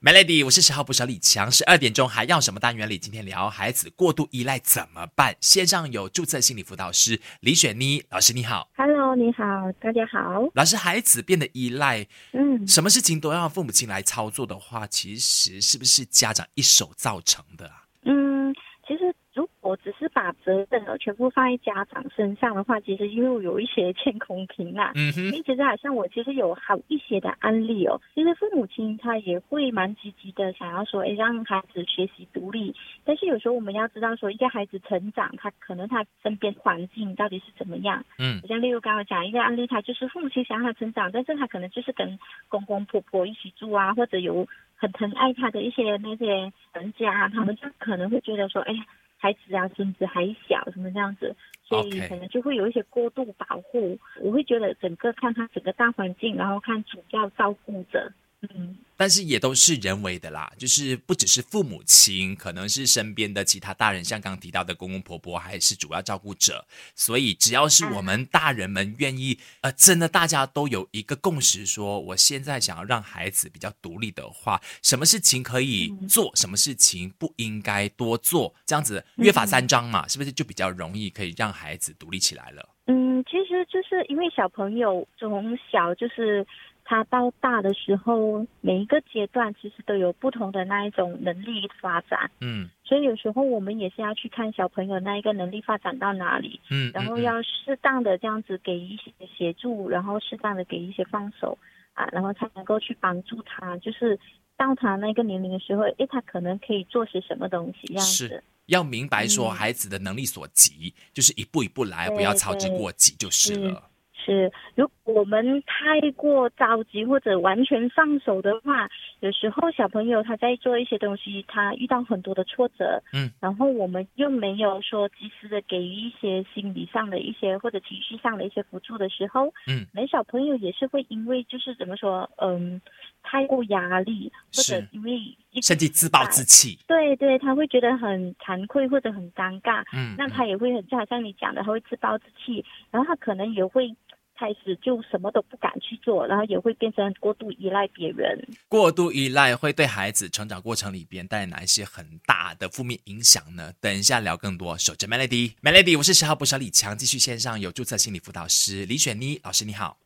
Melody，我是十号不小李强，十二点钟还要什么单元里？今天聊孩子过度依赖怎么办？线上有注册心理辅导师李雪妮老师，你好。Hello，你好，大家好。老师，孩子变得依赖，嗯，什么事情都要父母亲来操作的话，其实是不是家长一手造成的啊？嗯，果只是把责任呢全部放在家长身上的话，其实又有一些欠公平啦。嗯哼，因为其实好像我其实有好一些的案例哦，其实父母亲他也会蛮积极的，想要说，哎，让孩子学习独立。但是有时候我们要知道说，一个孩子成长，他可能他身边环境到底是怎么样。嗯像例如刚刚讲一个案例，他就是父母亲想让他成长，但是他可能就是跟公公婆婆一起住啊，或者有很疼爱他的一些那些人家，他们就可能会觉得说，哎呀，孩子啊，孙子还小，什么这样子，所以可能就会有一些过度保护。我会觉得整个看他整个大环境，然后看主要照顾者，嗯。但是也都是人为的啦，就是不只是父母亲，可能是身边的其他大人，像刚刚提到的公公婆婆，还是主要照顾者。所以只要是我们大人们愿意，呃，真的大家都有一个共识说，我现在想要让孩子比较独立的话，什么事情可以做，什么事情不应该多做，这样子约法三章嘛，是不是就比较容易可以让孩子独立起来了？嗯，其实就是因为小朋友从小就是他到大的时候，每一个阶段其实都有不同的那一种能力发展，嗯所以有时候我们也是要去看小朋友那一个能力发展到哪里，嗯，然后要适当的这样子给一些协助，然后适当的给一些放手啊，然后才能够去帮助他，就是到他那个年龄的时候，诶，他可能可以做些什么东西这样是子。要明白说嗯孩子的能力所及，就是一步一步来，不要操之过急就是对了。是，如果我们太过着急或者完全放手的话，有时候小朋友他在做一些东西，他遇到很多的挫折，嗯，然后我们又没有说及时的给予一些心理上的一些或者情绪上的一些辅助的时候，嗯，可能小朋友也是会因为就是怎么说，嗯，太过压力或者因为一甚至自暴自弃。对对，他会觉得很惭愧或者很尴尬，嗯，那他也会很就好像你讲的，他会自暴自弃，然后他可能也会开始就什么都不敢去做，然后也会变成过度依赖别人。过度依赖会对孩子成长过程里边带来哪一些很大的负面影响呢？等一下聊更多。守着 Melody，Melody，我是十号不小李强，继续线上有注册心理辅导师李雪妮老师，你好。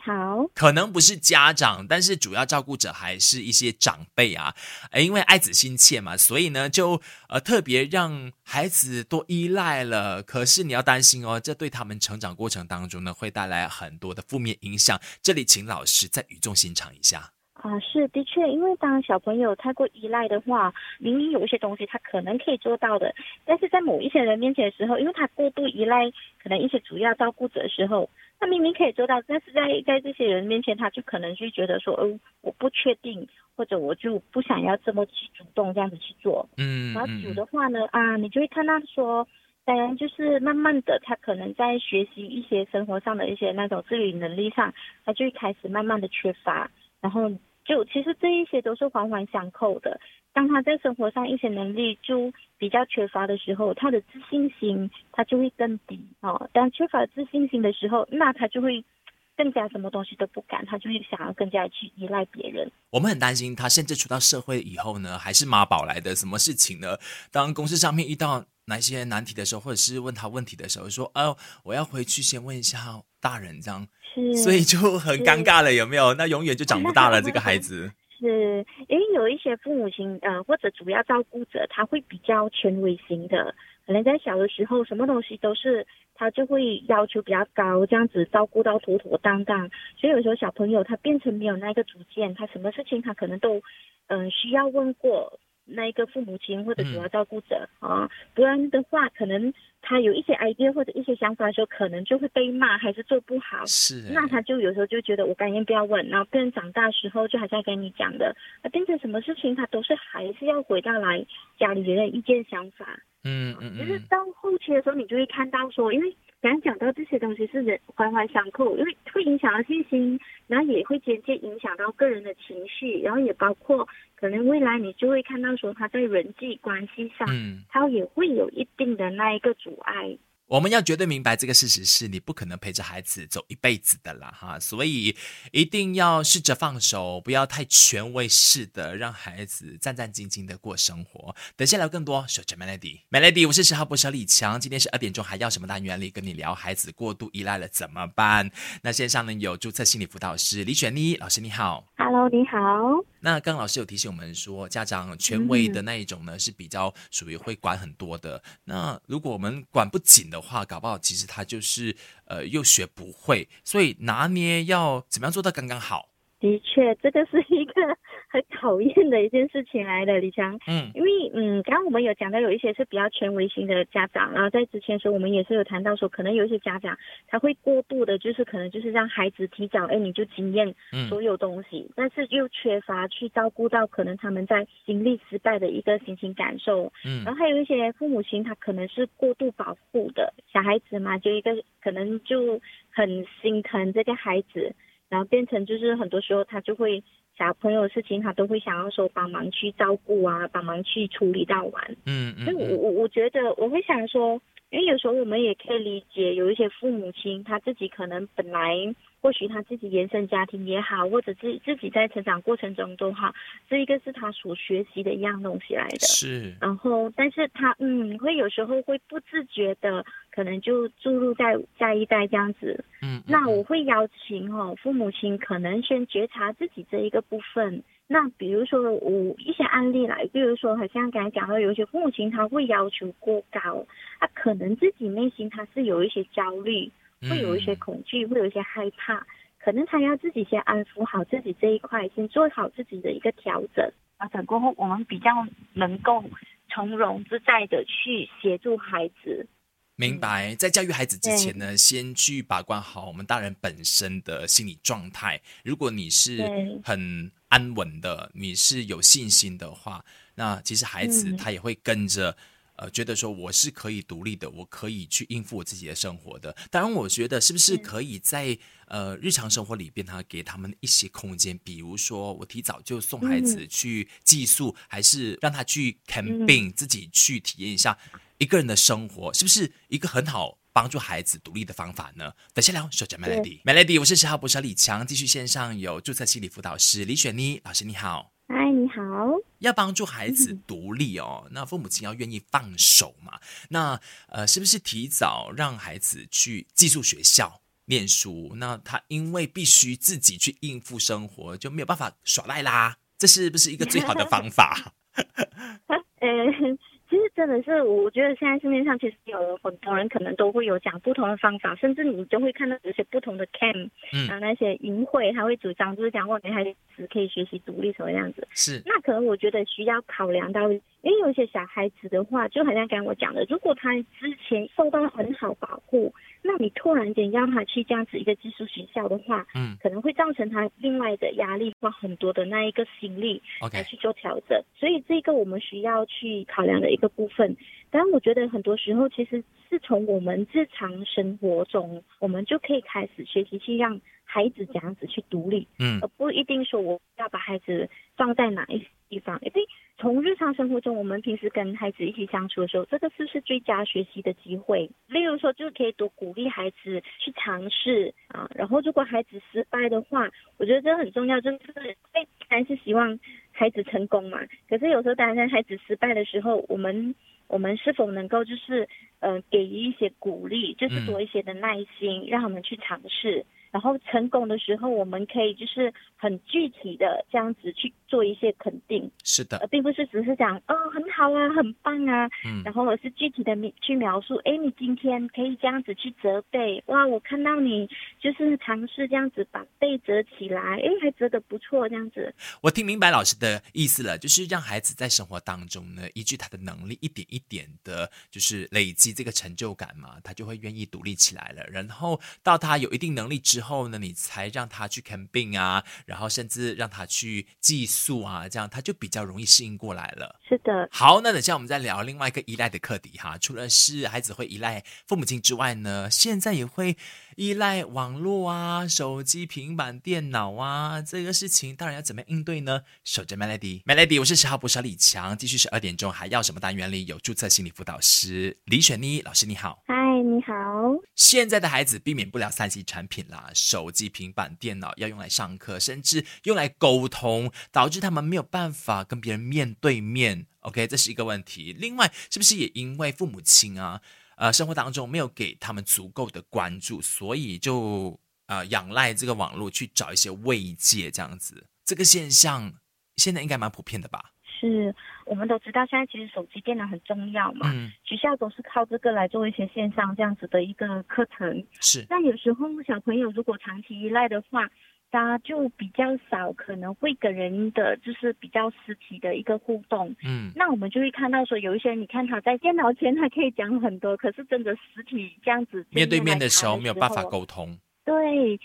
好。可能不是家长，但是主要照顾者还是一些长辈啊。呃，因为爱子心切嘛，所以呢，就呃特别让孩子多依赖了。可是你要担心哦，这对他们成长过程当中呢，会带来很多的负面影响。这里请老师再语重心长一下。啊，是的确，因为当小朋友太过依赖的话，明明有一些东西他可能可以做到的，但是在某一些人面前的时候，因为他过度依赖可能一些主要照顾者的时候，他明明可以做到，但是在在这些人面前，他就可能就觉得说，哦，我不确定，或者我就不想要这么去主动这样子去做。嗯然后久嗯的话呢，啊，你就会看到说，当然就是慢慢的，他可能在学习一些生活上的一些那种自理能力上，他就会开始慢慢的缺乏，然后就其实这一些都是环环相扣的。当他在生活上一些能力就比较缺乏的时候，他的自信心他就会更低哦。当缺乏自信心的时候，那他就会更加什么东西都不敢，他就会想要更加去依赖别人。我们很担心他，甚至出到社会以后呢，还是妈宝来的。什么事情呢？当公司上面遇到哪些难题的时候，或者是问他问题的时候，说：“哦，我要回去先问一下大人。”这样，是，所以就很尴尬了，有没有？那永远就长不大了，这个孩子。是，因为有一些父母亲，呃，或者主要照顾者，他会比较权威型的，可能在小的时候，什么东西都是他就会要求比较高，这样子照顾到妥妥当当，所以有时候小朋友他变成没有那个主见，他什么事情他可能都，嗯、需要问过那一个父母亲或者主要照顾者、啊，不然的话，可能他有一些 idea 或者一些想法的时候，可能就会被骂，还是做不好，是。欸，那他就有时候就觉得我甘愿不要问，然后变成长大时候就好像跟你讲的，啊变成什么事情他都是还是要回到来家里人的意见想法。嗯嗯就是嗯，到后期的时候，你就会看到说，因为刚刚讲到这些东西是人环环相扣，因为会影响到信心，然后也会间接影响到个人的情绪，然后也包括可能未来你就会看到说他在人际关系上，嗯，他也会有一定的那一个阻碍。我们要绝对明白这个事实是你不可能陪着孩子走一辈子的啦，哈，所以一定要试着放手，不要太权威式的让孩子战战兢兢的过生活。等下聊更多，守着 Melody，Melody，我是十号播小李强，今天是二点钟，还要什么单元里跟你聊孩子过度依赖了怎么办？那线上呢有注册心理辅导师李雪妮老师，你好，Hello，你好。那刚老师有提醒我们说，家长权威的那一种呢是比较属于会管很多的。那如果我们管不紧的话，搞不好其实他就是呃又学不会，所以拿捏要怎么样做到刚刚好。的确，这个是一个很讨厌的一件事情来的，李强。嗯，因为嗯，刚刚我们有讲到有一些是比较权威型的家长，然后在之前时候我们也是有谈到说，可能有一些家长他会过度的，就是可能就是让孩子提早，哎，你就经验所有东西，但是又缺乏去照顾到可能他们在经历失败的一个心情感受。嗯，然后还有一些父母亲他可能是过度保护的小孩子嘛，就一个可能就很心疼这个孩子。然后变成就是很多时候他就会小朋友的事情他都会想要说帮忙去照顾啊，帮忙去处理到完。嗯嗯。所以我我我觉得我会想说，因为有时候我们也可以理解有一些父母亲他自己可能本来。或许他自己原生家庭也好，或者自自己在成长过程中都好，这一个是他所学习的一样东西来的。是。然后，但是他嗯，会有时候会不自觉的，可能就注入在下一代这样子。嗯。那我会邀请哦，父母亲可能先觉察自己这一个部分。那比如说我一些案例来，比如说好像刚才讲到，有些父母亲他会要求过高，他可能自己内心他是有一些焦虑。会有一些恐惧，会有一些害怕，可能他要自己先安抚好自己这一块，先做好自己的一个调整。调整过后，我们比较能够从容自在的去协助孩子。明白，在教育孩子之前呢，先去把关好我们大人本身的心理状态。如果你是很安稳的，你是有信心的话，那其实孩子他也会跟着。呃，觉得说我是可以独立的，我可以去应付我自己的生活的。当然，我觉得是不是可以在呃日常生活里边，他给他们一些空间，比如说我提早就送孩子去寄宿，还是让他去 camping，自己去体验一下一个人的生活，是不是一个很好帮助孩子独立的方法呢？等下聊，说着 Melody，Melody，我是十号博士李强，继续线上有注册心理辅导师李雪妮老师，你好。嗨，你好。要帮助孩子独立哦，那父母亲要愿意放手嘛？那呃，是不是提早让孩子去寄宿学校念书？那他因为必须自己去应付生活，就没有办法耍赖啦。这是不是一个最好的方法？我觉得现在市面上其实有很多人可能都会有讲不同的方法，甚至你就会看到有些不同的 camp，啊那些淫会，他会主张就是讲我女孩子可以学习独立什么样子。是。那可能我觉得需要考量到，因为有些小孩子的话，就好像刚刚我讲的，如果他之前受到很好保护。那你突然间让他去这样子一个寄宿学校的话，嗯，可能会造成他另外的压力，花很多的那一个心力来去做调整，所以这个我们需要去考量的一个部分。但我觉得很多时候其实是从我们日常生活中，我们就可以开始学习去让孩子这样子去独立，嗯，而不一定说我要把孩子放在哪一地方，因为从日常生活中，我们平时跟孩子一起相处的时候，这个是不是最佳学习的机会？例如说，就是可以多鼓励孩子去尝试啊。然后，如果孩子失败的话，我觉得这很重要，就是哎，还是希望孩子成功嘛。可是有时候，当然在孩子失败的时候，我们我们是否能够就是呃，给予一些鼓励，就是多一些的耐心，让他们去尝试。然后成功的时候，我们可以就是很具体的这样子去做一些肯，是的，而并不是只是讲哦很好啊，很棒啊，嗯，然后我是具体的去描述，哎，你今天可以这样子去折被，哇，我看到你就是尝试这样子把被折起来，哎，还折得不错，这样子。我听明白老师的意思了，就是让孩子在生活当中呢，依据他的能力，一点一点的，就是累积这个成就感嘛，他就会愿意独立起来了。然后到他有一定能力之后。后呢，你才让他去看病啊，然后甚至让他去寄宿啊，这样他就比较容易适应过来了。是的。好，那等下我们再聊另外一个依赖的课题哈。除了是孩子会依赖父母亲之外呢，现在也会依赖网络啊、手机、平板电脑啊，这个事情当然要怎么应对呢？守着 Melody，Melody，我是十号播小李强，继续十二点钟还要什么单元里有注册心理辅导师李雪妮老师，你好。嗨，你好。现在的孩子避免不了三 C 产品啦，手机、平板、电脑要用来上课，甚至用来沟通，导致他们没有办法跟别人面对面。OK，这是一个问题。另外，是不是也因为父母亲啊，呃，生活当中没有给他们足够的关注，所以就呃仰赖这个网络去找一些慰藉，这样子。这个现象现在应该蛮普遍的吧？是，我们都知道现在其实手机、电脑很重要嘛，学校都是靠这个来做一些线上这样子的一个课程。是，但有时候小朋友如果长期依赖的话，他就比较少可能会跟人的就是比较实体的一个互动。嗯，那我们就会看到说，有一些你看他在电脑前他可以讲很多，可是真的实体这样子面对面的时候没有办法沟通。对，这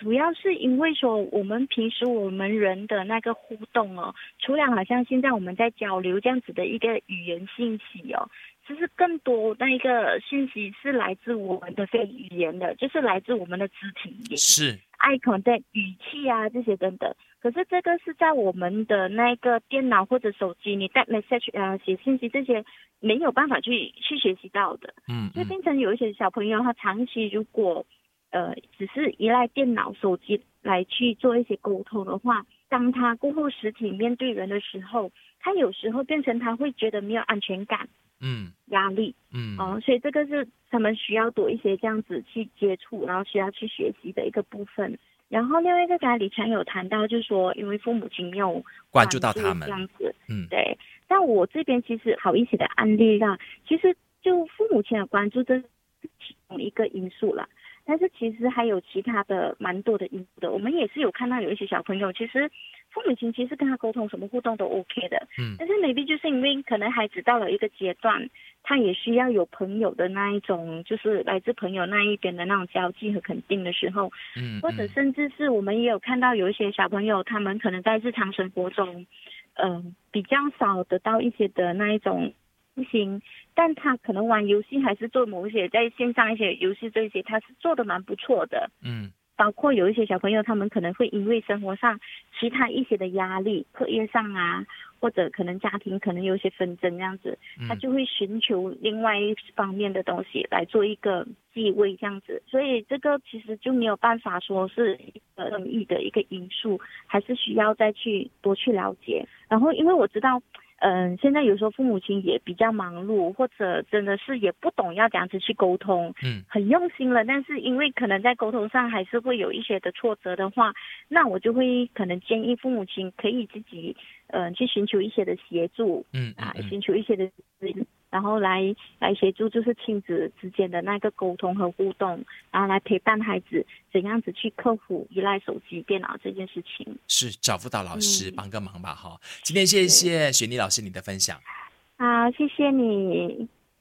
主要是因为说我们平时我们人的那个互动哦，除了好像现在我们在交流这样子的一个语言信息哦，其实更多那一个信息是来自我们的非语言的，就是来自我们的肢体，是，icon 的语气啊这些等等。可是这个是在我们的那个电脑或者手机，你带 message 啊写信息这些没有办法去去学习到的。嗯，就变成有一些小朋友他长期如果。呃，只是依赖电脑、手机来去做一些沟通的话，当他过后实体面对人的时候，他有时候变成他会觉得没有安全感，嗯，压力，嗯，哦，所以这个是他们需要多一些这样子去接触，然后需要去学习的一个部分。然后另外一个刚才李强有谈到，就是说因为父母亲没有关注到他们这样子，嗯，对。但我这边其实好一些的案例啦，其实就父母亲的关注这是其中一个因素了。但是其实还有其他的蛮多的因素的，我们也是有看到有一些小朋友，其实父母亲其实跟他沟通什么互动都 OK 的，嗯，但是 maybe 就是因为可能孩子到了一个阶段，他也需要有朋友的那一种，就是来自朋友那一边的那种交际和肯定的时候，嗯，或者甚至是我们也有看到有一些小朋友，他们可能在日常生活中，嗯，比较少得到一些的那一种。不行，但他可能玩游戏还是做某些在线上一些游戏这些，他是做的蛮不错的。嗯，包括有一些小朋友，他们可能会因为生活上其他一些的压力，课业上啊，或者可能家庭可能有一些纷争这样子，他就会寻求另外一方面的东西来做一个继位这样子。所以这个其实就没有办法说是一个任意的一个因素，还是需要再去多去了解。然后因为我知道。嗯，现在有时候父母亲也比较忙碌，或者真的是也不懂要怎样子去沟通，嗯，很用心了，但是因为可能在沟通上还是会有一些的挫折的话，那我就会可能建议父母亲可以自己，嗯，去寻求一些的协助，嗯啊，寻求一些的。然后来来协助，就是亲子之间的那个沟通和互动，然后来陪伴孩子怎样子去克服依赖手机、电脑这件事情。是找辅导老师帮个忙吧，哈。今天谢谢雪妮老师你的分享。好，谢谢你。